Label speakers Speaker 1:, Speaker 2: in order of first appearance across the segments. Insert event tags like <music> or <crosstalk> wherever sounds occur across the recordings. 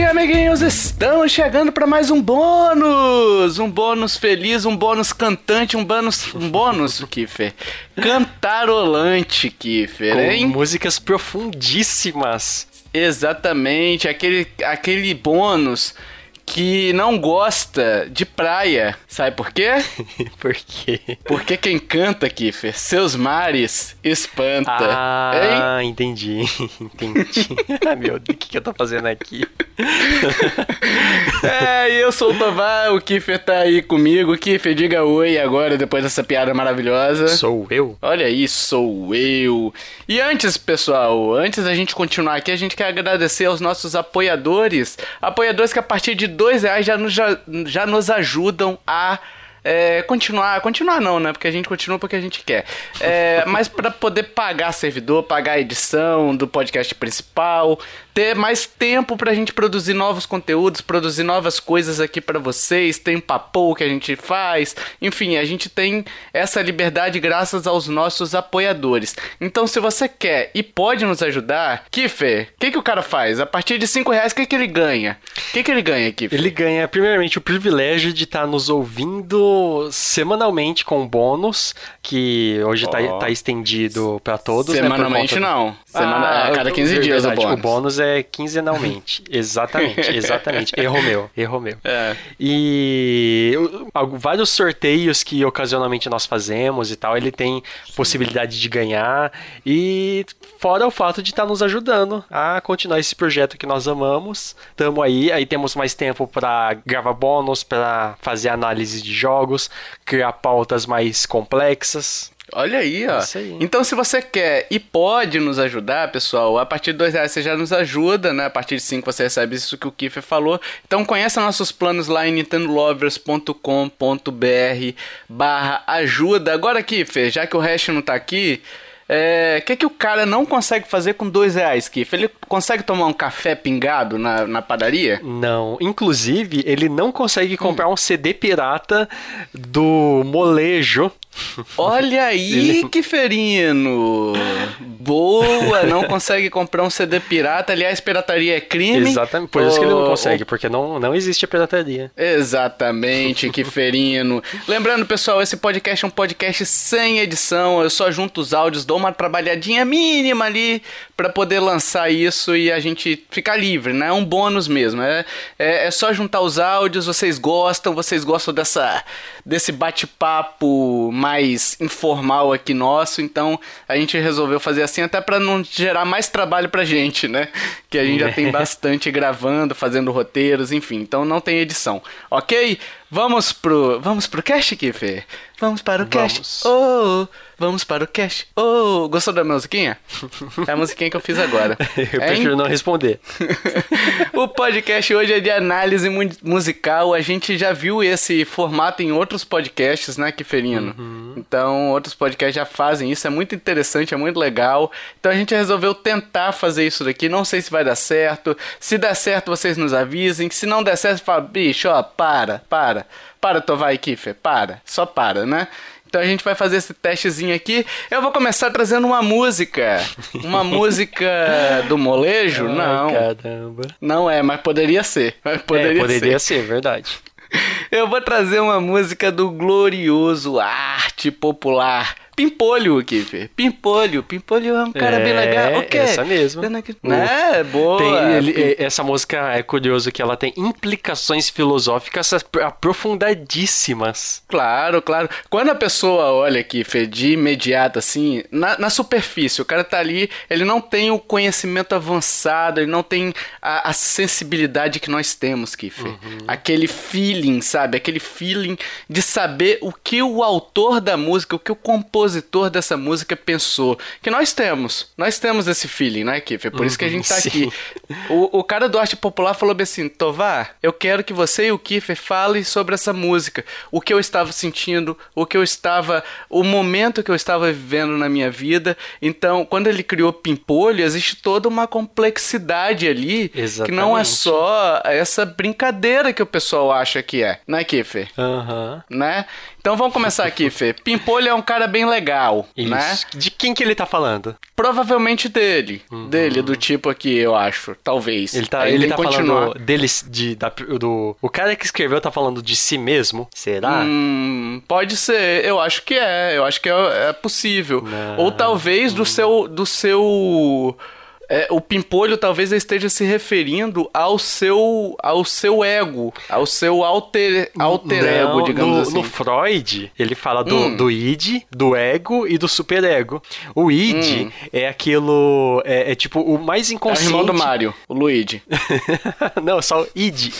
Speaker 1: Sim, amiguinhos, estamos chegando para mais um bônus! Um bônus feliz, um bônus cantante, um bônus. Um bônus, Kiffer. Cantarolante, Kiffer,
Speaker 2: hein? Com músicas profundíssimas.
Speaker 1: Exatamente, aquele, aquele bônus que não gosta de praia. Sabe por quê? <laughs>
Speaker 2: por quê?
Speaker 1: Porque quem canta, Kiffer, seus mares espanta.
Speaker 2: Ah, hein? entendi. <laughs> Entendi. <laughs> Meu Deus, o que, que eu tô fazendo aqui?
Speaker 1: é, eu sou o Tovar, o Kiffer tá aí comigo. Kiffer, diga oi agora, depois dessa piada maravilhosa.
Speaker 2: Sou eu?
Speaker 1: Olha aí, sou eu. E antes, pessoal, antes da gente continuar aqui, a gente quer agradecer aos nossos apoiadores. Apoiadores que a partir de dois reais já já, já nos ajudam a é, continuar, continuar não, né? Porque a gente continua porque a gente quer. É, <laughs> mas para poder pagar servidor, pagar a edição do podcast principal, ter mais tempo pra gente produzir novos conteúdos, produzir novas coisas aqui para vocês, tem papo que a gente faz, enfim, a gente tem essa liberdade graças aos nossos apoiadores. Então, se você quer e pode nos ajudar, Kiffer, o que, que o cara faz? A partir de 5 reais, o que, que ele ganha? O que, que ele ganha, Kiffer?
Speaker 2: Ele ganha, primeiramente, o privilégio de estar tá nos ouvindo semanalmente com bônus, que hoje oh. tá, tá estendido para todos.
Speaker 1: Né, Semanalmente né, não. Semana, ah, a cada 15 dias verdade, o bônus.
Speaker 2: O bônus é quinzenalmente. <laughs> exatamente, exatamente. Erro meu, erro meu. É. E vários sorteios que ocasionalmente nós fazemos e tal, ele tem possibilidade de ganhar. E fora o fato de estar tá nos ajudando a continuar esse projeto que nós amamos. Tamo aí, aí temos mais tempo para gravar bônus, para fazer análise de jogos, criar pautas mais complexas.
Speaker 1: Olha aí, ó. Aí. Então, se você quer e pode nos ajudar, pessoal, a partir de dois reais você já nos ajuda, né? A partir de cinco você recebe isso que o Kiffer falou. Então, conheça nossos planos lá em nintendolovers.com.br barra ajuda. Agora, Kiffer, já que o resto não tá aqui... O é, que, que o cara não consegue fazer com dois reais, Kiff? Ele consegue tomar um café pingado na, na padaria?
Speaker 2: Não. Inclusive, ele não consegue comprar hum. um CD pirata do molejo
Speaker 1: Olha aí, que ferino! Boa, não consegue comprar um CD pirata. Aliás, pirataria é crime.
Speaker 2: Exatamente, por oh, isso que ele não consegue, oh, porque não, não existe pirataria.
Speaker 1: Exatamente, que ferino. Lembrando, pessoal, esse podcast é um podcast sem edição. Eu só junto os áudios, dou uma trabalhadinha mínima ali para poder lançar isso e a gente ficar livre, né? É um bônus mesmo. É, é, é só juntar os áudios, vocês gostam, vocês gostam dessa, desse bate-papo mais informal aqui nosso, então a gente resolveu fazer assim até para não gerar mais trabalho pra gente, né? Que a gente já tem <laughs> bastante gravando, fazendo roteiros, enfim, então não tem edição. OK? Vamos pro, vamos pro cast, Kiffer? Vamos para o vamos. cast. Oh, vamos para o cast. Oh, gostou da musiquinha? <laughs> É a musiquinha que eu fiz agora. <laughs>
Speaker 2: eu hein? prefiro não responder. <laughs>
Speaker 1: o podcast hoje é de análise musical. A gente já viu esse formato em outros podcasts, né, Kiferino? Uhum. Então, outros podcasts já fazem isso. É muito interessante, é muito legal. Então, a gente resolveu tentar fazer isso daqui. Não sei se vai dar certo. Se der certo, vocês nos avisem. Se não der certo, fala, bicho, ó, para, para para. Para, Tovai Kiffer, para. Só para, né? Então a gente vai fazer esse testezinho aqui. Eu vou começar trazendo uma música. Uma <laughs> música do molejo? Ai, não.
Speaker 2: Caramba.
Speaker 1: Não é, mas poderia ser. Mas poderia,
Speaker 2: é, poderia
Speaker 1: ser.
Speaker 2: ser, verdade. <laughs>
Speaker 1: Eu vou trazer uma música do glorioso arte popular Pimpolho, Kiffer. Pimpolho. Pimpolho é um cara é, bem legal. O quê?
Speaker 2: Essa mesmo.
Speaker 1: Né? Boa.
Speaker 2: Tem, ele, essa música é curioso que ela tem implicações filosóficas aprofundadíssimas.
Speaker 1: Claro, claro. Quando a pessoa olha, Kiffer, de imediato, assim, na, na superfície, o cara tá ali, ele não tem o conhecimento avançado, ele não tem a, a sensibilidade que nós temos, Kiffer. Uhum. Aquele feeling, sabe? Aquele feeling de saber o que o autor da música, o que o compositor dessa música pensou. Que nós temos. Nós temos esse feeling, né, Kiff? É por uhum, isso que a gente tá <laughs> sim. aqui. O, o cara do arte popular falou assim: Tovar, eu quero que você e o Kiffer falem sobre essa música. O que eu estava sentindo, o que eu estava. O momento que eu estava vivendo na minha vida. Então, quando ele criou Pimpolho, existe toda uma complexidade ali.
Speaker 2: Exatamente.
Speaker 1: Que não é só essa brincadeira que o pessoal acha que é, né, Kiffer?
Speaker 2: Aham.
Speaker 1: Uhum. Né? Então vamos começar aqui, Fê. Pimpolho é um cara bem legal, Isso. né?
Speaker 2: De quem que ele tá falando?
Speaker 1: Provavelmente dele. Uhum. Dele, do tipo aqui, eu acho. Talvez.
Speaker 2: Ele tá, ele tá falando dele, de, da, do... O cara que escreveu tá falando de si mesmo? Será?
Speaker 1: Hum, pode ser. Eu acho que é. Eu acho que é, é possível. Não. Ou talvez do seu... Do seu é, o Pimpolho talvez esteja se referindo ao seu, ao seu ego, ao seu alter, alter Não, ego, digamos
Speaker 2: no,
Speaker 1: assim.
Speaker 2: No Freud, ele fala do, hum. do id, do ego e do superego. O id hum. é aquilo. É, é, tipo o mais inconsciente. É o
Speaker 1: irmão do Mario, o Luigi. <laughs>
Speaker 2: Não, só o id.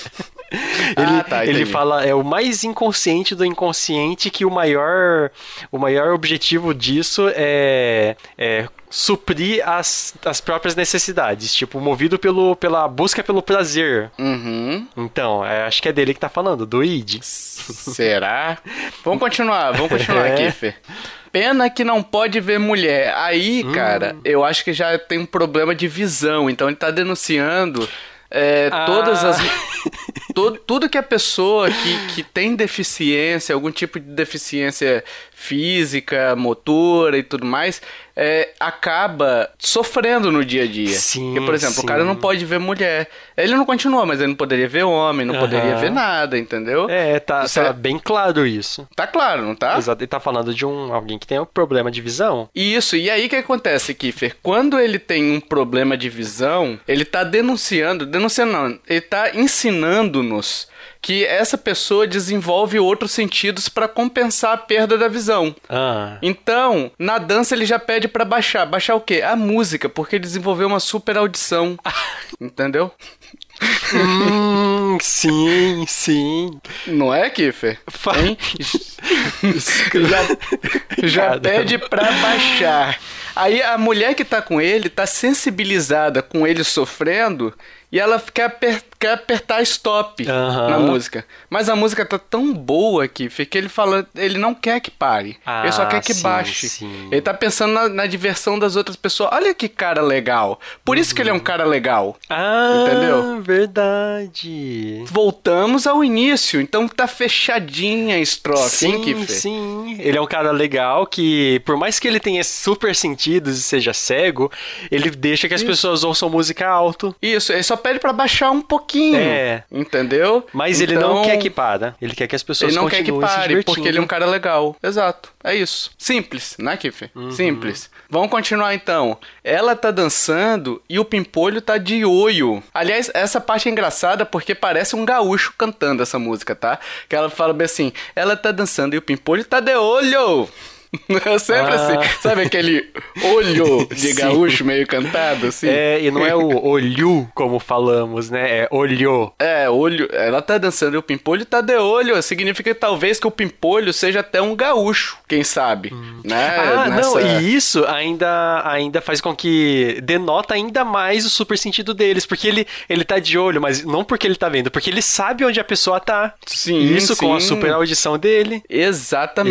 Speaker 2: Ele, ah, tá, ele fala, é o mais inconsciente do inconsciente que o maior, o maior objetivo disso é, é suprir as, as próprias necessidades, tipo, movido pelo, pela busca pelo prazer.
Speaker 1: Uhum.
Speaker 2: Então, é, acho que é dele que tá falando, do id.
Speaker 1: Será? vamos continuar, vamos continuar <laughs> é. aqui, Fê. Pena que não pode ver mulher. Aí, hum. cara, eu acho que já tem um problema de visão. Então ele tá denunciando é, ah. todas as. <laughs> todo, tudo que a pessoa que, que tem deficiência, algum tipo de deficiência física, motora e tudo mais, é, acaba sofrendo no dia a dia.
Speaker 2: Sim,
Speaker 1: Porque, por exemplo,
Speaker 2: sim.
Speaker 1: o cara não pode ver mulher. Ele não continua, mas ele não poderia ver homem, não uhum. poderia ver nada, entendeu?
Speaker 2: É, tá, tá é... bem claro isso.
Speaker 1: Tá claro, não tá?
Speaker 2: Exato, ele tá falando de um alguém que tem um problema de visão.
Speaker 1: Isso, e aí o que acontece, Kiffer? Quando ele tem um problema de visão, ele tá denunciando, denunciando não, ele tá ensinando-nos que essa pessoa desenvolve outros sentidos para compensar a perda da visão.
Speaker 2: Ah.
Speaker 1: Então, na dança ele já pede para baixar. Baixar o quê? A música, porque ele desenvolveu uma super audição. <laughs> Entendeu?
Speaker 2: hum, sim, sim.
Speaker 1: Não é, Kiffer? Hein? já já pede pra baixar. Aí a mulher que tá com ele tá sensibilizada com ele sofrendo e ela quer, aper quer apertar stop uhum. na música. Mas a música tá tão boa que fica ele falando, ele não quer que pare. Ah, ele só quer que sim, baixe. Sim. Ele tá pensando na, na, diversão das outras pessoas. Olha que cara legal. Por uhum. isso que ele é um cara legal.
Speaker 2: Ah, entendeu? Verdade.
Speaker 1: Voltamos ao início. Então tá fechadinha a estrofe,
Speaker 2: sim,
Speaker 1: hein, Kiffer?
Speaker 2: Sim, ele é um cara legal que, por mais que ele tenha super sentidos e seja cego, ele deixa que as isso. pessoas ouçam música alto.
Speaker 1: Isso, ele só pede para baixar um pouquinho.
Speaker 2: É.
Speaker 1: Entendeu?
Speaker 2: Mas então, ele não então, quer que para. Ele quer que as pessoas Ele não quer que pare,
Speaker 1: porque ele é um cara legal. Exato. É isso. Simples, né, Kiffer? Uhum. Simples. Vamos continuar então. Ela tá dançando e o pimpolho tá de olho. Aliás, essa parte é engraçada porque parece um gaúcho cantando essa música, tá? Que ela fala bem assim: ela tá dançando e o pimpolho tá de olho. É <laughs> sempre assim. ah. assim. Sabe aquele olho de <laughs> gaúcho meio cantado, assim?
Speaker 2: É, e não é o olho, como falamos, né? É olho.
Speaker 1: É, olho. Ela tá dançando e o pimpolho tá de olho. Significa talvez que o pimpolho seja até um gaúcho, quem sabe, hum. né?
Speaker 2: Ah, Nessa... não, e isso ainda, ainda faz com que denota ainda mais o super sentido deles, porque ele, ele tá de olho, mas não porque ele tá vendo, porque ele sabe onde a pessoa tá.
Speaker 1: Sim,
Speaker 2: Isso
Speaker 1: sim.
Speaker 2: com a super audição dele.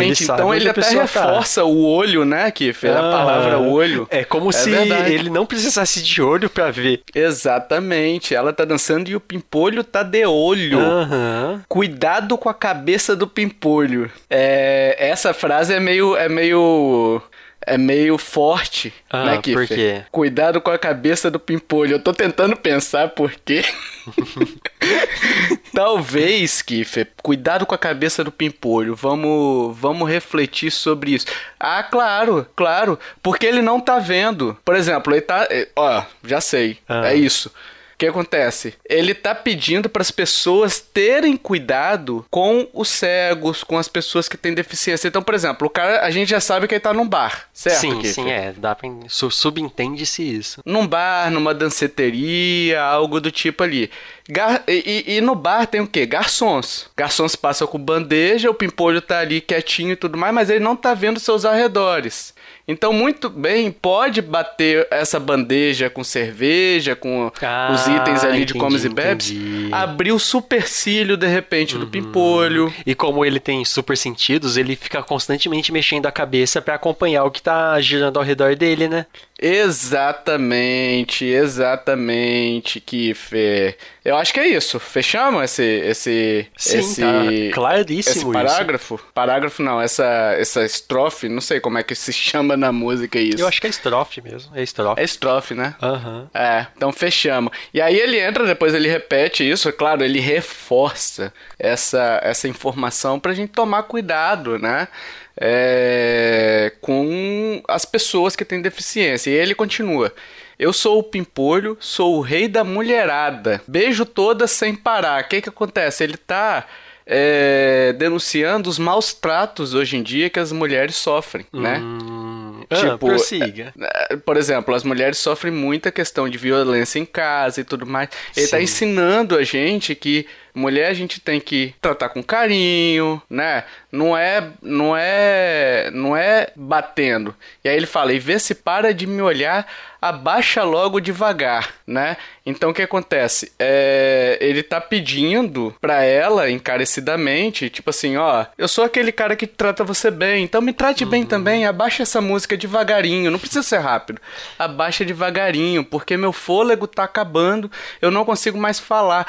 Speaker 1: Ele então ele até reforça reforça o olho, né? Que fez ah, a palavra olho.
Speaker 2: É como é se verdade. ele não precisasse de olho para ver.
Speaker 1: Exatamente. Ela tá dançando e o pimpolho tá de olho.
Speaker 2: Uhum.
Speaker 1: Cuidado com a cabeça do pimpolho. É, essa frase é meio, é meio é meio forte,
Speaker 2: ah,
Speaker 1: né, Kiffer?
Speaker 2: Por quê?
Speaker 1: Cuidado com a cabeça do pimpolho. Eu tô tentando pensar por quê. <laughs> Talvez, Kiffer, cuidado com a cabeça do pimpolho. Vamos, vamos refletir sobre isso. Ah, claro, claro. Porque ele não tá vendo. Por exemplo, ele tá. Eh, ó, já sei. Ah. É isso que acontece? Ele tá pedindo para as pessoas terem cuidado com os cegos, com as pessoas que têm deficiência. Então, por exemplo, o cara, a gente já sabe que ele tá num bar, certo?
Speaker 2: Sim, sim, é. Dá pra... Subentende-se isso.
Speaker 1: Num bar, numa danceteria, algo do tipo ali. Gar... E, e, no bar tem o quê? Garçons. Garçons passam com bandeja, o pimpolho tá ali quietinho e tudo mais, mas ele não tá vendo seus arredores. Então, muito bem, pode bater essa bandeja com cerveja, com ah, os itens ali entendi, de comes e bebes, abrir o supercílio de repente uhum. do pimpolho.
Speaker 2: E como ele tem super sentidos, ele fica constantemente mexendo a cabeça para acompanhar o que tá girando ao redor dele, né?
Speaker 1: Exatamente, exatamente, Kiffer. Eu acho que é isso. Fechamos esse esse
Speaker 2: Sim,
Speaker 1: esse
Speaker 2: tá claríssimo
Speaker 1: esse parágrafo.
Speaker 2: Isso.
Speaker 1: Parágrafo não, essa essa estrofe, não sei como é que se <laughs> chama na música isso.
Speaker 2: Eu acho que é estrofe mesmo, é estrofe.
Speaker 1: É estrofe, né?
Speaker 2: Aham. Uhum.
Speaker 1: É, então fechamos. E aí ele entra, depois ele repete isso, é claro, ele reforça essa essa informação pra gente tomar cuidado, né? É, com as pessoas que têm deficiência. E ele continua. Eu sou o Pimpolho, sou o rei da mulherada. Beijo todas sem parar. O que que acontece? Ele tá é, denunciando os maus tratos hoje em dia que as mulheres sofrem, né?
Speaker 2: hum. né? Tipo, ah, prossiga.
Speaker 1: É, por exemplo, as mulheres sofrem muita questão de violência em casa e tudo mais. Ele está ensinando a gente que mulher a gente tem que tratar com carinho, né? Não é, não é, não é batendo. E aí ele fala: "E vê se para de me olhar abaixa logo devagar, né? Então o que acontece? É, ele tá pedindo pra ela encarecidamente, tipo assim, ó, eu sou aquele cara que trata você bem, então me trate uhum. bem também, abaixa essa música devagarinho, não precisa ser rápido. Abaixa devagarinho, porque meu fôlego tá acabando, eu não consigo mais falar.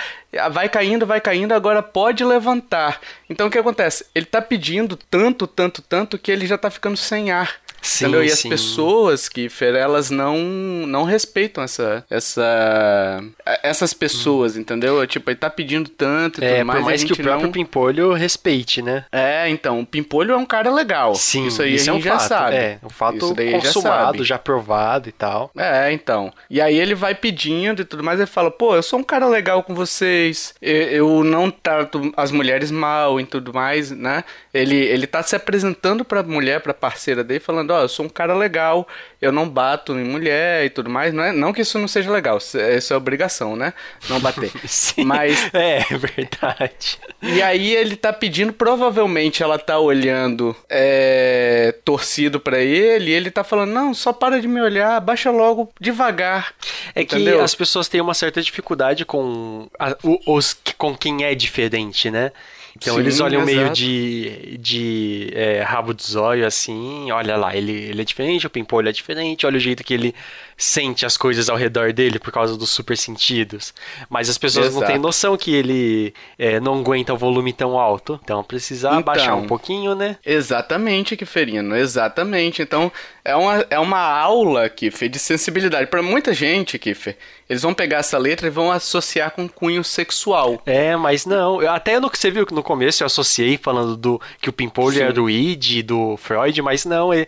Speaker 1: Vai caindo, vai caindo, agora pode levantar. Então o que acontece? Ele tá pedindo tanto, tanto, tanto que ele já tá ficando sem ar. Sim, entendeu? E sim. as pessoas, Kiffer, elas não, não respeitam essa, essa, essas pessoas, hum. entendeu? Tipo, ele tá pedindo tanto e
Speaker 2: é,
Speaker 1: tudo mais.
Speaker 2: Por mais que o próprio
Speaker 1: não...
Speaker 2: Pimpolho respeite, né?
Speaker 1: É, então, o Pimpolho é um cara legal.
Speaker 2: Sim, isso aí isso a gente é um já fato. sabe. É, um fato consumado, já, já, provado e tal.
Speaker 1: É, então. E aí ele vai pedindo e tudo mais, ele fala, pô, eu sou um cara legal com vocês, eu, eu não trato as mulheres mal e tudo mais, né? Ele, ele tá se apresentando pra mulher, pra parceira dele, falando, ó, oh, eu sou um cara legal, eu não bato em mulher e tudo mais. Não, é, não que isso não seja legal, isso é obrigação, né? Não bater. <laughs>
Speaker 2: Sim, Mas. <laughs> É, verdade.
Speaker 1: E aí ele tá pedindo, provavelmente ela tá olhando é, torcido para ele, e ele tá falando, não, só para de me olhar, baixa logo devagar.
Speaker 2: É entendeu? que as pessoas têm uma certa dificuldade com a, os, com quem é diferente, né? Então Sim, eles olham exato. meio de, de é, rabo de zóio, assim, olha lá, ele, ele é diferente, o Pimpolho é diferente, olha o jeito que ele sente as coisas ao redor dele por causa dos super sentidos. Mas as pessoas Exato. não têm noção que ele é, não aguenta o volume tão alto. Então precisa então, baixar um pouquinho, né?
Speaker 1: Exatamente, Kiferino, exatamente. Então é uma, é uma aula, Kiffer, de sensibilidade. Para muita gente, Kiffer, eles vão pegar essa letra e vão associar com cunho sexual.
Speaker 2: É, mas não. Até no que você viu que no começo eu associei falando do que o Pimpolho era do Id, do Freud, mas não. É,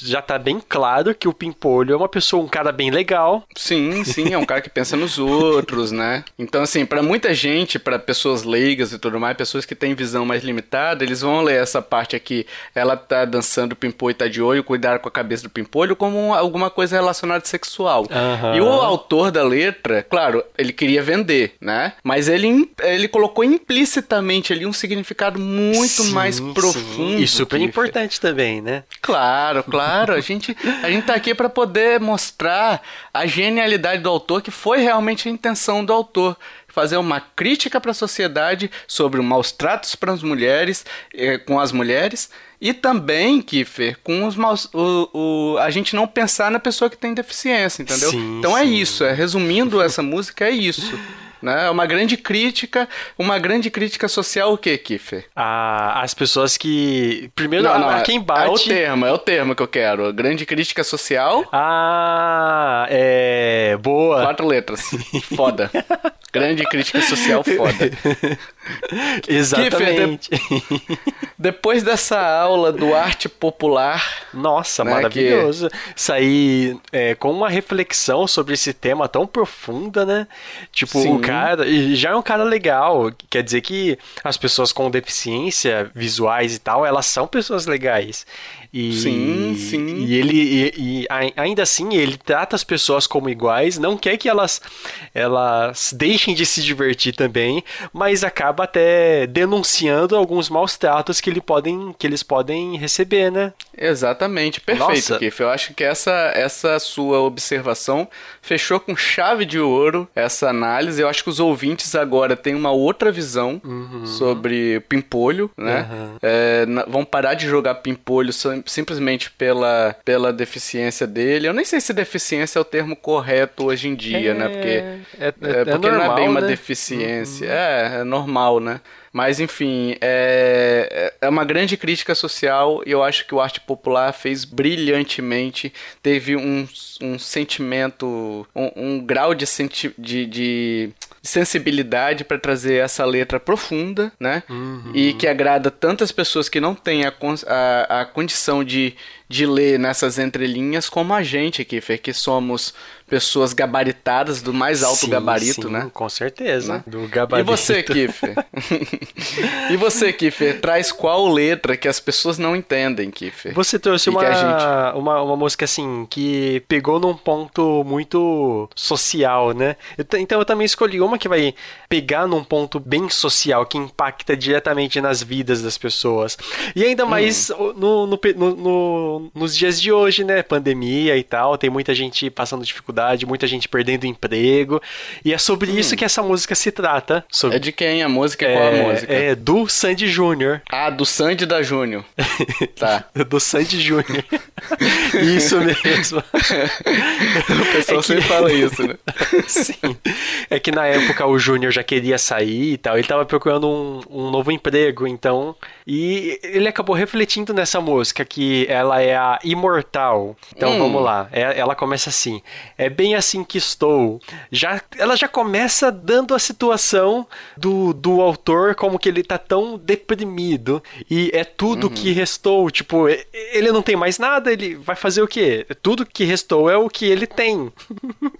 Speaker 2: já tá bem claro que o Pimpolho é uma pessoa, um cara cara bem legal.
Speaker 1: Sim, sim, é um cara que pensa nos outros, né? Então, assim, para muita gente, para pessoas leigas e tudo mais, pessoas que têm visão mais limitada, eles vão ler essa parte aqui, ela tá dançando pimpolho e tá de olho, cuidar com a cabeça do pimpolho, como alguma coisa relacionada sexual. Uhum. E o autor da letra, claro, ele queria vender, né? Mas ele, ele colocou implicitamente ali um significado muito sim, mais profundo.
Speaker 2: E super importante também, né?
Speaker 1: Claro, claro. A gente, a gente tá aqui para poder mostrar mostrar a genialidade do autor, que foi realmente a intenção do autor fazer uma crítica para a sociedade sobre os maus tratos para as mulheres, eh, com as mulheres, e também, Kiffer, com os maus, o, o, a gente não pensar na pessoa que tem deficiência, entendeu? Sim, então é sim. é isso, é, resumindo essa <laughs> música, é isso. Né? É uma grande crítica, uma grande crítica social o que, Kiffer?
Speaker 2: Ah, as pessoas que... Primeiro, não, não, a, quem bate...
Speaker 1: É o termo, é o termo que eu quero. Grande crítica social.
Speaker 2: Ah, é... Boa.
Speaker 1: Quatro letras. <laughs> Foda. grande crítica social foda. <laughs>
Speaker 2: Exatamente.
Speaker 1: Kiffer, de... depois dessa aula do arte popular...
Speaker 2: Nossa, né, maravilhoso. Que... Sair é, com uma reflexão sobre esse tema tão profunda, né? Tipo, Sim. o cara cara, e já é um cara legal. Quer dizer que as pessoas com deficiência visuais e tal, elas são pessoas legais. E,
Speaker 1: sim, sim.
Speaker 2: E ele e, e, ainda assim ele trata as pessoas como iguais, não quer que elas elas deixem de se divertir também, mas acaba até denunciando alguns maus tratos que ele podem que eles podem receber, né?
Speaker 1: Exatamente, perfeito. Eu acho que essa essa sua observação fechou com chave de ouro essa análise. Eu acho que os ouvintes agora têm uma outra visão uhum. sobre pimpolho, né? Uhum. É, vão parar de jogar pimpolho simplesmente pela, pela deficiência dele. Eu nem sei se deficiência é o termo correto hoje em dia, é, né? Porque, é, é, é porque normal, não é bem uma né? deficiência. Uhum. É, é normal, né? Mas, enfim, é, é uma grande crítica social e eu acho que o arte popular fez brilhantemente. Teve um, um sentimento, um, um grau de, senti de, de sensibilidade para trazer essa letra profunda, né? Uhum. E que agrada tantas pessoas que não têm a, a, a condição de, de ler nessas entrelinhas como a gente aqui, Fer, que somos pessoas gabaritadas do mais alto sim, gabarito, sim, né?
Speaker 2: Com certeza.
Speaker 1: Né? Do gabarito. <laughs> E você, Kiffer? e você, Kiffer, traz qual letra que as pessoas não entendem, Kiffer?
Speaker 2: Você trouxe uma, gente... uma, uma música assim que pegou num ponto muito social, né? Então eu também escolhi uma que vai pegar num ponto bem social, que impacta diretamente nas vidas das pessoas. E ainda mais hum. no, no, no, nos dias de hoje, né? Pandemia e tal, tem muita gente passando dificuldade muita gente perdendo emprego. E é sobre hum. isso que essa música se trata. Sobre...
Speaker 1: É de quem a música? É, qual a é, música?
Speaker 2: É do Sandy Júnior.
Speaker 1: Ah, do Sandy da Júnior. <laughs>
Speaker 2: tá. do Sandy Júnior. <laughs> isso mesmo. <laughs>
Speaker 1: o pessoal é que... sempre fala isso, né?
Speaker 2: Sim. É que na época o Júnior já queria sair e tal. Ele tava procurando um, um novo emprego, então. E ele acabou refletindo nessa música que ela é a imortal. Então hum. vamos lá. É, ela começa assim é bem assim que estou. Já, ela já começa dando a situação do, do autor como que ele tá tão deprimido e é tudo uhum. que restou, tipo, ele não tem mais nada, ele vai fazer o quê? Tudo que restou é o que ele tem.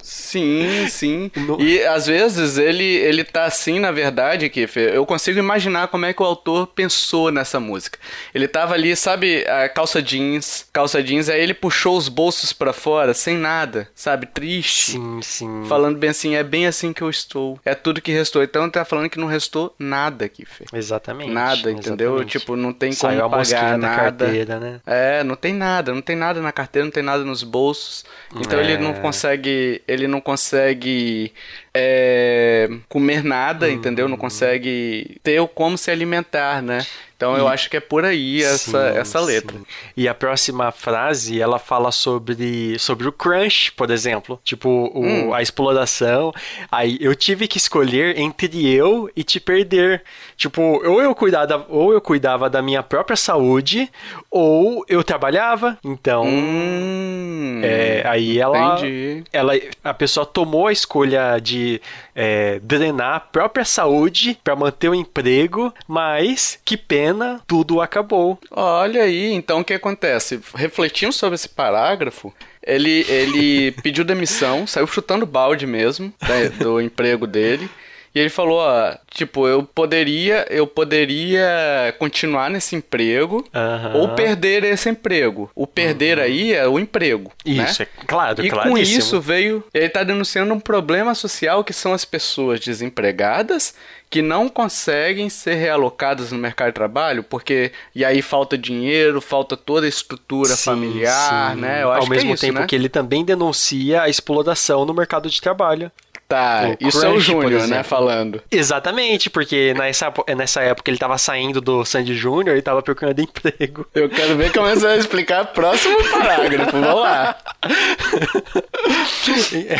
Speaker 1: Sim, sim. <laughs> No... E às vezes ele, ele tá assim, na verdade, que eu consigo imaginar como é que o autor pensou nessa música. Ele tava ali, sabe, a calça jeans, calça jeans, aí ele puxou os bolsos para fora sem nada, sabe? triste.
Speaker 2: Sim, sim.
Speaker 1: Falando bem assim, é bem assim que eu estou. É tudo que restou. Então tá falando que não restou nada aqui, Fê.
Speaker 2: Exatamente.
Speaker 1: Nada, entendeu? Exatamente. Tipo, não tem Saiu como pagar nada. Carteira, né? É, não tem nada, não tem nada na carteira, não tem nada nos bolsos. Então é... ele não consegue, ele não consegue é, comer nada, entendeu? Não consegue ter como se alimentar, né? Então eu acho que é por aí essa, sim, essa letra. Sim.
Speaker 2: E a próxima frase, ela fala sobre, sobre o crunch, por exemplo. Tipo, o, hum. a exploração. Aí eu tive que escolher entre eu e te perder. Tipo, ou eu cuidava, ou eu cuidava da minha própria saúde, ou eu trabalhava. Então,
Speaker 1: hum,
Speaker 2: é, aí ela, ela, a pessoa tomou a escolha de é, drenar a própria saúde para manter o emprego, mas que pena, tudo acabou.
Speaker 1: Olha aí, então o que acontece? Refletindo sobre esse parágrafo, ele, ele <laughs> pediu demissão, saiu chutando balde mesmo né, do emprego dele. E ele falou, ó, tipo, eu poderia, eu poderia continuar nesse emprego
Speaker 2: uhum.
Speaker 1: ou perder esse emprego. O perder uhum. aí é o emprego,
Speaker 2: né? Isso,
Speaker 1: né?
Speaker 2: é claro,
Speaker 1: E com isso veio, ele tá denunciando um problema social que são as pessoas desempregadas que não conseguem ser realocadas no mercado de trabalho, porque e aí falta dinheiro, falta toda a estrutura sim, familiar,
Speaker 2: sim.
Speaker 1: né?
Speaker 2: Eu Ao mesmo é isso, tempo né? que ele também denuncia a exploração no mercado de trabalho.
Speaker 1: Tá, o isso é o Júnior, né, falando.
Speaker 2: Exatamente, porque nessa, nessa época ele tava saindo do Sandy Júnior e tava procurando emprego.
Speaker 1: Eu quero ver como você vai explicar o próximo parágrafo, vamos lá. <laughs>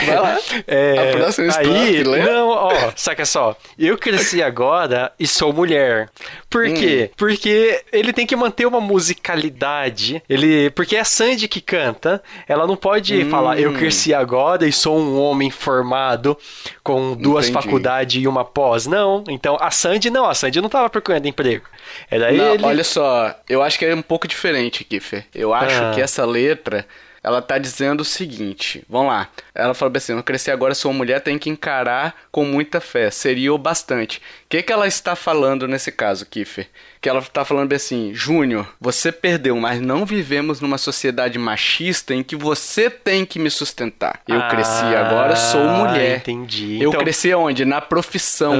Speaker 1: Vai lá.
Speaker 2: É, a próxima aí, Não, ó, saca só. Eu cresci agora e sou mulher. Por hum. quê? Porque ele tem que manter uma musicalidade. Ele, porque é a Sandy que canta. Ela não pode hum. falar, eu cresci agora e sou um homem formado com duas faculdades e uma pós. Não. Então a Sandy não, a Sandy não tava procurando emprego. Era não, ele.
Speaker 1: Olha só, eu acho que é um pouco diferente, Kiffer. Eu acho ah. que essa letra ela tá dizendo o seguinte: vamos lá. Ela falou assim: eu cresci agora, sou mulher, tem que encarar com muita fé. Seria o bastante. O que, que ela está falando nesse caso, Kiffer? Que ela está falando assim: Júnior, você perdeu, mas não vivemos numa sociedade machista em que você tem que me sustentar. Eu ah, cresci agora, sou mulher.
Speaker 2: Entendi.
Speaker 1: Eu então... cresci onde? Na profissão.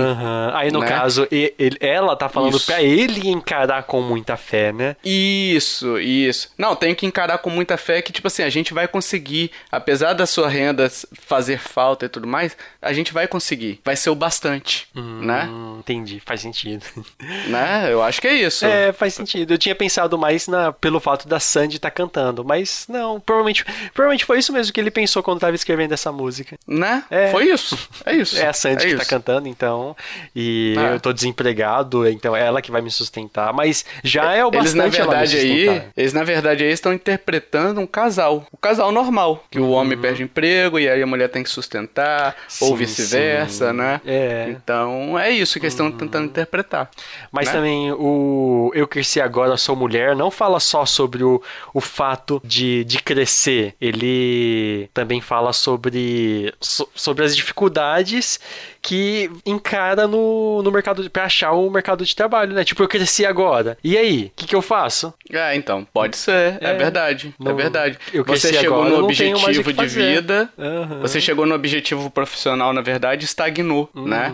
Speaker 2: Aí no né? caso, ele, ela tá falando para ele encarar com muita fé, né?
Speaker 1: Isso, isso. Não, tem que encarar com muita fé que, tipo assim, a gente vai conseguir, apesar da sua renda fazer falta e tudo mais, a gente vai conseguir. Vai ser o bastante, hum, né?
Speaker 2: Entendi, faz sentido.
Speaker 1: Né? Eu acho que é isso.
Speaker 2: É, faz sentido. Eu tinha pensado mais na, pelo fato da Sandy estar tá cantando, mas não, provavelmente, provavelmente foi isso mesmo que ele pensou quando estava escrevendo essa música.
Speaker 1: Né? É, foi isso. É isso.
Speaker 2: É a Sandy é que tá isso. tá cantando, então. E é. eu tô desempregado, então é ela que vai me sustentar. Mas já é o bastante
Speaker 1: eles, na verdade, aí, eles, na verdade, aí estão interpretando um casal. O um casal normal. Que uhum. o homem perde emprego e aí a mulher tem que sustentar, sim, ou vice-versa, né? É. Então é isso que eles estão uhum. tentando interpretar.
Speaker 2: Mas
Speaker 1: né?
Speaker 2: também o Eu Cresci Agora Sou Mulher não fala só sobre o, o fato de, de crescer. Ele também fala sobre, so, sobre as dificuldades que encara no, no mercado para achar o mercado de trabalho, né? Tipo, eu cresci agora. E aí, o que, que eu faço?
Speaker 1: É, então, pode ser, é, é verdade. é verdade. você chegou agora, no objetivo de vida, uhum. você chegou no objetivo profissional, na verdade, estagnou, uhum. né?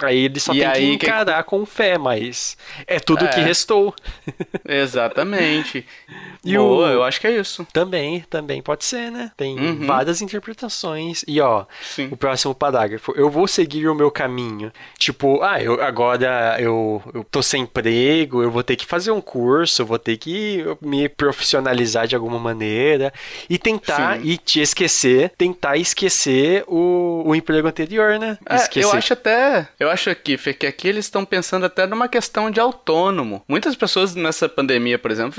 Speaker 2: Aí ele só e tem aí, que encarar que... com fé, mas é tudo é. que restou.
Speaker 1: Exatamente. <laughs> E Boa, o... eu acho que é isso.
Speaker 2: Também, também pode ser, né? Tem uhum. várias interpretações. E ó, Sim. o próximo parágrafo. Eu vou seguir o meu caminho. Tipo, ah, eu agora eu, eu tô sem emprego, eu vou ter que fazer um curso, eu vou ter que me profissionalizar de alguma maneira e tentar Sim. e te esquecer, tentar esquecer o, o emprego anterior, né?
Speaker 1: É, eu acho até, eu acho aqui, Fê, que aqui eles estão pensando até numa questão de autônomo. Muitas pessoas nessa pandemia, por exemplo,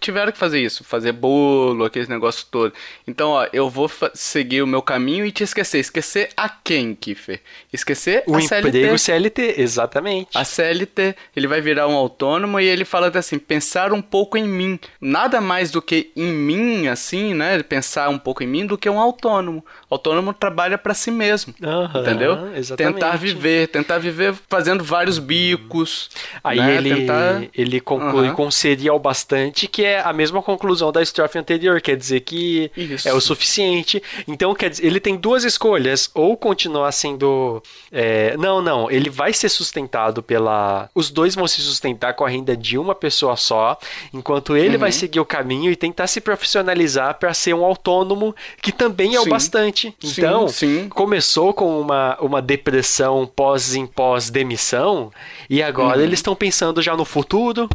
Speaker 1: tiveram que fazer isso, fazer bolo, aqueles negócios todo. Então, ó, eu vou seguir o meu caminho e te esquecer. Esquecer a quem, Kiffer? Esquecer
Speaker 2: o
Speaker 1: a
Speaker 2: emprego CLT. CLT, exatamente.
Speaker 1: A CLT. Ele vai virar um autônomo e ele fala assim, pensar um pouco em mim. Nada mais do que em mim, assim, né? Pensar um pouco em mim do que um autônomo. O autônomo trabalha para si mesmo, uhum, entendeu? Exatamente. Tentar viver, tentar viver fazendo vários bicos.
Speaker 2: Aí né? ele, tentar... ele conclui uhum. com serial bastante que é a mesma conclusão da estrofe anterior, quer dizer que Isso. é o suficiente. Então, quer dizer, ele tem duas escolhas, ou continuar sendo... É... Não, não, ele vai ser sustentado pela... Os dois vão se sustentar com a renda de uma pessoa só, enquanto ele uhum. vai seguir o caminho e tentar se profissionalizar para ser um autônomo, que também é Sim. o bastante. Então, sim, sim. começou com uma, uma depressão pós pós demissão e agora uhum. eles estão pensando já no futuro.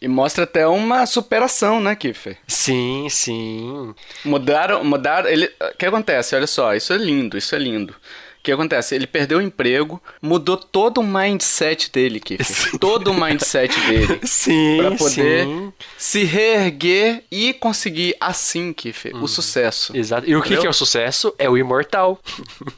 Speaker 1: E mostra até uma superação, né, Kiffer?
Speaker 2: Sim, sim.
Speaker 1: Mudaram, mudaram. Ele, o que acontece? Olha só, isso é lindo, isso é lindo que acontece? Ele perdeu o emprego, mudou todo o mindset dele, Kiff. <laughs> todo o mindset dele. <laughs>
Speaker 2: Sim,
Speaker 1: Pra poder sim. se reerguer e conseguir, assim, Kiff, hum. o sucesso.
Speaker 2: Exato. E o que, que, é o sucesso? É o imortal.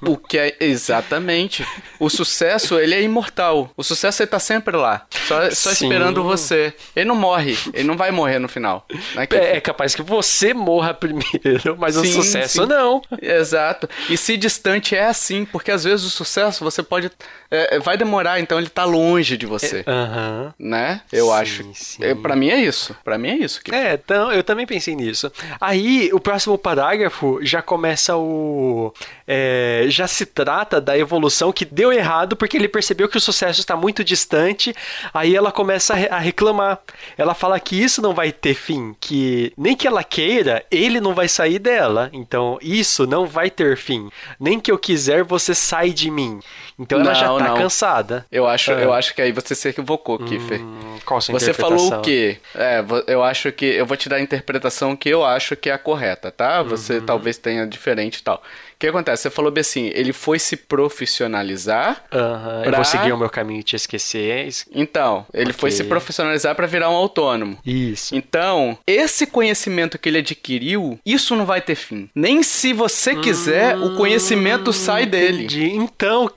Speaker 1: O que é, exatamente. O sucesso, ele é imortal. O sucesso, ele tá sempre lá. Só, só esperando você. Ele não morre. Ele não vai morrer no final.
Speaker 2: Né, é, é, capaz que você morra <laughs> primeiro, mas sim, o sucesso não.
Speaker 1: Exato. E se distante é assim, porque às vezes o sucesso você pode. É, é vai demorar, então ele tá longe de você. É, né? Eu sim, acho. Sim. É, para mim é isso. para mim é isso.
Speaker 2: Que... É, então, eu também pensei nisso. Aí, o próximo parágrafo já começa o. É, já se trata da evolução que deu errado porque ele percebeu que o sucesso está muito distante. Aí ela começa a reclamar. Ela fala que isso não vai ter fim, que nem que ela queira, ele não vai sair dela. Então, isso não vai ter fim. Nem que eu quiser, você sai de mim. Então ela já tá não. cansada.
Speaker 1: Eu acho, eu ah. acho que aí você se equivocou, Kiffer. Hum, qual sua Você falou o quê? É, eu acho que. Eu vou te dar a interpretação que eu acho que é a correta, tá? Você uhum. talvez tenha diferente e tal. O que acontece? Você falou bem assim, ele foi se profissionalizar.
Speaker 2: Uhum, pra... Eu vou seguir o meu caminho e te esquecer.
Speaker 1: Então, ele okay. foi se profissionalizar para virar um autônomo.
Speaker 2: Isso.
Speaker 1: Então, esse conhecimento que ele adquiriu, isso não vai ter fim. Nem se você quiser, hum, o conhecimento sai entendi.
Speaker 2: dele. Então,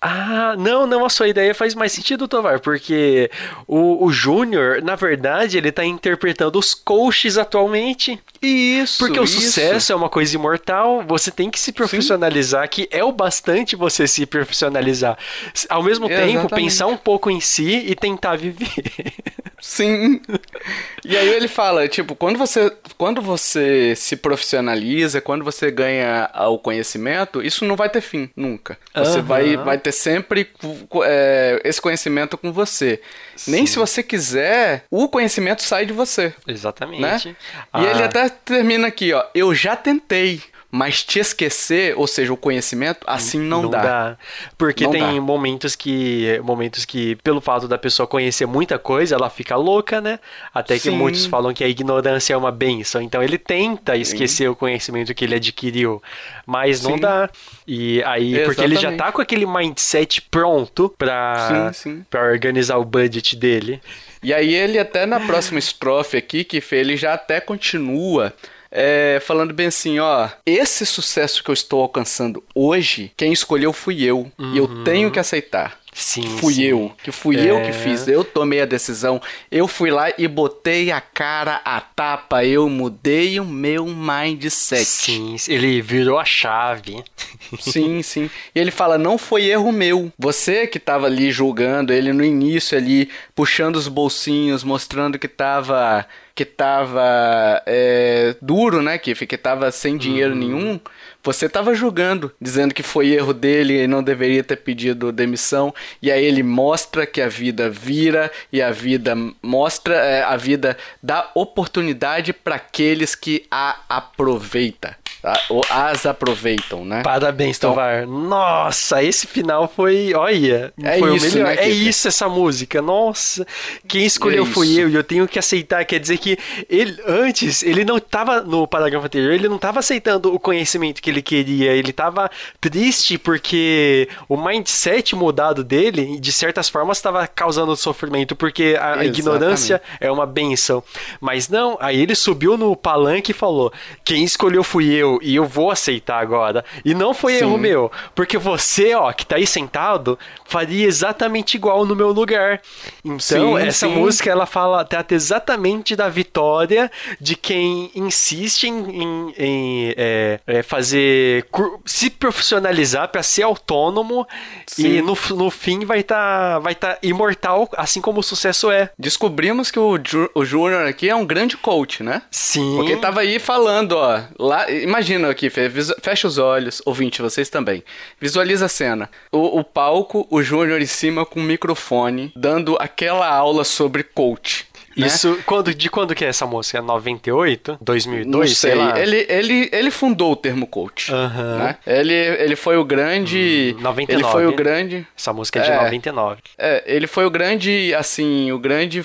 Speaker 2: ah, não, não, a sua ideia faz mais sentido, Tovar, porque o, o Júnior, na verdade, ele tá interpretando os coaches atualmente.
Speaker 1: Isso.
Speaker 2: Porque o
Speaker 1: isso.
Speaker 2: sucesso é uma coisa imortal, você tem que se profissionalizar, Sim. que é o bastante você se profissionalizar. Ao mesmo tempo, pensar um pouco em si e tentar viver.
Speaker 1: Sim. E aí ele fala, tipo, quando você, quando você se profissionaliza, quando você ganha o conhecimento, isso não vai ter fim, nunca. Você uhum. vai, vai ter sempre é, esse conhecimento com você. Sim. Nem se você quiser, o conhecimento sai de você.
Speaker 2: Exatamente.
Speaker 1: Né? Ah. E ele até termina aqui, ó. Eu já tentei Mas te esquecer, ou seja, o conhecimento, assim não, não dá. dá.
Speaker 2: Porque não tem dá. momentos que momentos que pelo fato da pessoa conhecer muita coisa, ela fica louca, né? Até que Sim. muitos falam que a ignorância é uma benção. Então ele tenta esquecer Sim. o conhecimento que ele adquiriu, mas não Sim. dá. E aí, Exatamente. porque ele já tá com aquele mindset pronto pra, pra organizar o budget dele.
Speaker 1: E aí ele até na próxima estrofe aqui, que ele já até continua é, falando bem assim, ó, esse sucesso que eu estou alcançando hoje, quem escolheu fui eu, uhum. e eu uhum. tenho que aceitar. Sim, fui sim. eu, que fui é... eu que fiz, eu tomei a decisão, eu fui lá e botei a cara a tapa, eu mudei o meu mindset.
Speaker 2: Sim, ele virou a chave. <laughs>
Speaker 1: Sim, sim. E ele fala: "Não foi erro meu. Você que tava ali julgando ele no início ali, puxando os bolsinhos, mostrando que tava que tava é, duro, né, que que tava sem dinheiro uhum. nenhum." Você estava julgando, dizendo que foi erro dele e não deveria ter pedido demissão, e aí ele mostra que a vida vira e a vida mostra, é, a vida dá oportunidade para aqueles que a aproveita. Tá? As aproveitam, né?
Speaker 2: Parabéns, então, Tovar. Nossa, esse final foi. Olha, é foi isso, né, É isso essa música. Nossa, quem escolheu é fui eu e eu tenho que aceitar. Quer dizer que ele antes, ele não estava no parágrafo anterior, ele não estava aceitando o conhecimento que ele queria. Ele estava triste porque o mindset mudado dele, de certas formas, estava causando sofrimento, porque a Exatamente. ignorância é uma benção. Mas não, aí ele subiu no palanque e falou: quem escolheu fui eu e eu vou aceitar agora. E não foi Sim. erro meu, porque você, ó, que tá aí sentado, faria exatamente igual no meu lugar. Então, sim, essa sim. música ela fala trata exatamente da vitória de quem insiste em, em, em é, é, fazer se profissionalizar para ser autônomo sim. e no, no fim vai estar tá, vai tá imortal, assim como o sucesso é.
Speaker 1: Descobrimos que o, o Júnior aqui é um grande coach, né?
Speaker 2: Sim.
Speaker 1: Porque tava aí falando, ó, lá, imagina aqui, fecha os olhos, ouvinte, vocês também. Visualiza a cena. O, o palco, o Júnior em cima com o microfone, dando aquela aula sobre coach.
Speaker 2: Né? Isso, quando, de quando que é essa música? 98? 2002? Não sei, sei
Speaker 1: lá. Ele, ele, ele fundou o termo coach. Uhum. Né? Ele, ele foi o grande...
Speaker 2: Hum, 99.
Speaker 1: Ele foi o grande...
Speaker 2: Essa música é de é, 99.
Speaker 1: É, ele foi o grande, assim, o grande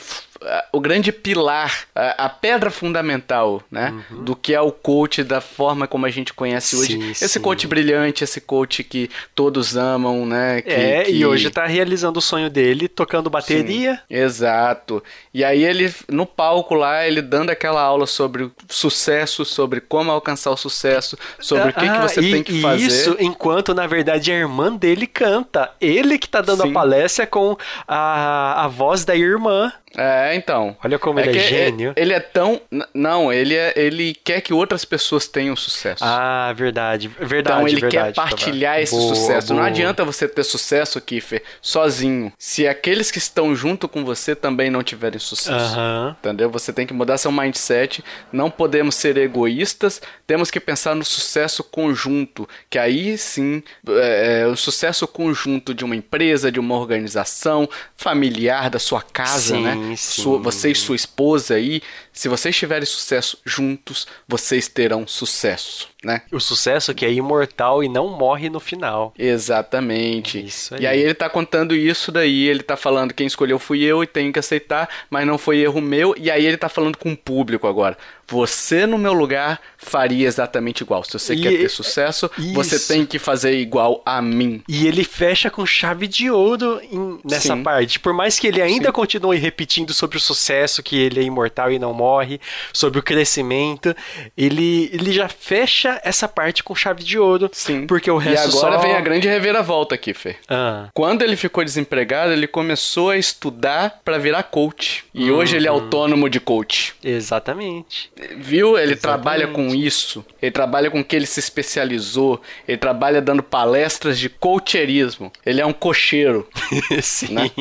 Speaker 1: o grande pilar, a, a pedra fundamental, né? Uhum. Do que é o coach da forma como a gente conhece hoje. Sim, esse sim. coach brilhante, esse coach que todos amam, né? Que,
Speaker 2: é,
Speaker 1: que...
Speaker 2: e hoje tá realizando o sonho dele, tocando bateria.
Speaker 1: Sim, exato. E aí ele, no palco lá, ele dando aquela aula sobre sucesso, sobre como alcançar o sucesso, sobre ah, o que, que ah, você
Speaker 2: e,
Speaker 1: tem que fazer. Isso
Speaker 2: enquanto, na verdade, a irmã dele canta. Ele que tá dando a palestra com a, a voz da irmã.
Speaker 1: É, então.
Speaker 2: Olha como é ele é gênio.
Speaker 1: Ele é tão. Não, ele, é, ele quer que outras pessoas tenham sucesso.
Speaker 2: Ah, verdade. Verdade.
Speaker 1: Então ele
Speaker 2: verdade,
Speaker 1: quer partilhar tá esse boa, sucesso. Boa. Não adianta você ter sucesso, Kiffer, sozinho. Se aqueles que estão junto com você também não tiverem sucesso. Entendeu? Você tem que mudar seu mindset. Não podemos ser egoístas. Temos que pensar no sucesso conjunto. Que aí sim, é, é, o sucesso conjunto de uma empresa, de uma organização, familiar, da sua casa, sim. né? Sua, você e sua esposa aí, se vocês tiverem sucesso juntos, vocês terão sucesso, né?
Speaker 2: O sucesso que é imortal e não morre no final.
Speaker 1: Exatamente. Isso aí. E aí ele tá contando isso daí, ele tá falando quem escolheu fui eu e tenho que aceitar, mas não foi erro meu. E aí ele tá falando com o público agora. Você no meu lugar faria exatamente igual. Se você e quer ter sucesso, isso. você tem que fazer igual a mim.
Speaker 2: E ele fecha com chave de ouro em, nessa Sim. parte. Por mais que ele ainda Sim. continue repetindo sobre o sucesso, que ele é imortal e não morre morre, sobre o crescimento. Ele, ele já fecha essa parte com chave de ouro.
Speaker 1: Sim.
Speaker 2: Porque o resto
Speaker 1: E agora
Speaker 2: só...
Speaker 1: vem a grande reviravolta aqui, Fê. Ah. Quando ele ficou desempregado, ele começou a estudar para virar coach. E uhum. hoje ele é autônomo de coach.
Speaker 2: Exatamente.
Speaker 1: Viu? Ele Exatamente. trabalha com isso. Ele trabalha com o que ele se especializou. Ele trabalha dando palestras de coacheirismo. Ele é um cocheiro. <laughs>
Speaker 2: Sim. Né?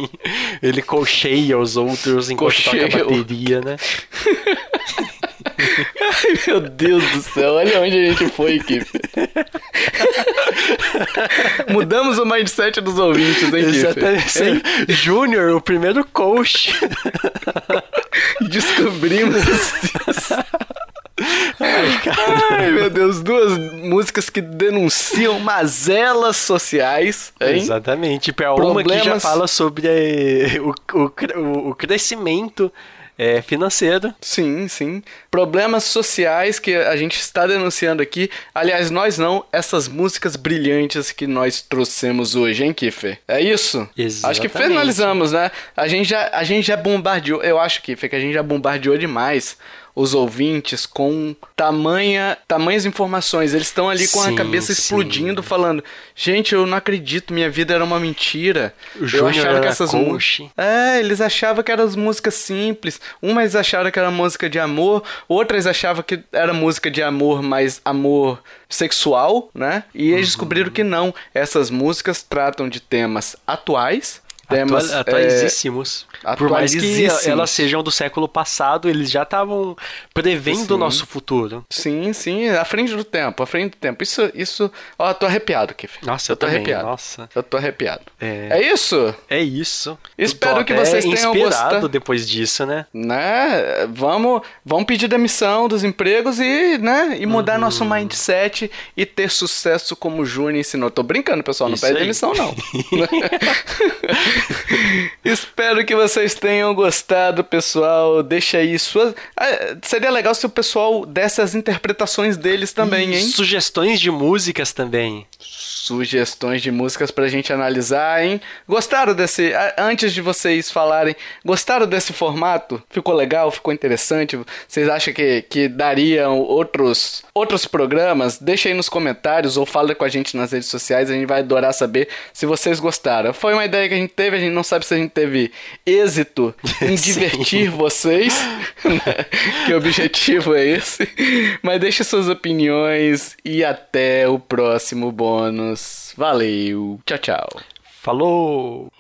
Speaker 2: Ele cocheia os outros enquanto Cocheio. toca bateria, né? <laughs>
Speaker 1: Ai, meu Deus do céu, olha onde a gente foi aqui. <laughs> Mudamos o mindset dos ouvintes, hein,
Speaker 2: Exatamente. Sim. Júnior, o primeiro coach. <laughs>
Speaker 1: Descobrimos.
Speaker 2: Ai,
Speaker 1: Ai, meu Deus, duas músicas que denunciam mazelas sociais. Hein?
Speaker 2: Exatamente. Para uma que já fala sobre eh, o, o, o crescimento é, financeiro.
Speaker 1: Sim, sim. Problemas sociais que a gente está denunciando aqui. Aliás, nós não, essas músicas brilhantes que nós trouxemos hoje, hein, Kiffer? É isso?
Speaker 2: Exatamente.
Speaker 1: Acho que finalizamos, né? A gente já, a gente já bombardeou, eu acho, Kiffer, que a gente já bombardeou demais os ouvintes com tamanha, tamanhas informações. Eles estão ali com sim, a cabeça explodindo, sim. falando: Gente, eu não acredito, minha vida era uma mentira.
Speaker 2: O eu achava que essas músicas.
Speaker 1: É, eles achavam que eram músicas simples. Umas acharam que era música de amor, outras achavam que era música de amor, mas amor sexual, né? E eles uhum. descobriram que não. Essas músicas tratam de temas atuais temas
Speaker 2: atuaisíssimos. É, Por mais que elas sejam do século passado, eles já estavam prevendo sim. o nosso futuro.
Speaker 1: Sim, sim, à frente do tempo, à frente do tempo. Isso, isso, ó, tô arrepiado, Kif.
Speaker 2: Nossa, eu,
Speaker 1: eu
Speaker 2: tô também,
Speaker 1: arrepiado.
Speaker 2: Nossa.
Speaker 1: Eu tô arrepiado. É, é isso?
Speaker 2: É isso.
Speaker 1: Espero que vocês tenham gostado
Speaker 2: depois disso, né?
Speaker 1: Né? Vamos, vamos pedir demissão dos empregos e, né, e mudar uhum. nosso mindset e ter sucesso como Júnior ensinou. Tô brincando, pessoal, não isso pede aí. demissão não. <laughs> <laughs> <laughs> Espero que vocês tenham gostado, pessoal. Deixa aí suas. Ah, seria legal se o pessoal desse as interpretações deles também, hein?
Speaker 2: Sugestões de músicas também
Speaker 1: sugestões de músicas pra gente analisar, hein? Gostaram desse. Antes de vocês falarem, gostaram desse formato? Ficou legal? Ficou interessante? Vocês acham que, que dariam outros, outros programas? Deixa aí nos comentários ou fala com a gente nas redes sociais, a gente vai adorar saber se vocês gostaram. Foi uma ideia que a gente teve, a gente não sabe se a gente teve êxito <laughs> em divertir vocês, <laughs> né? que o objetivo é esse. Mas deixe suas opiniões e até o próximo bônus. Valeu, tchau, tchau.
Speaker 2: Falou!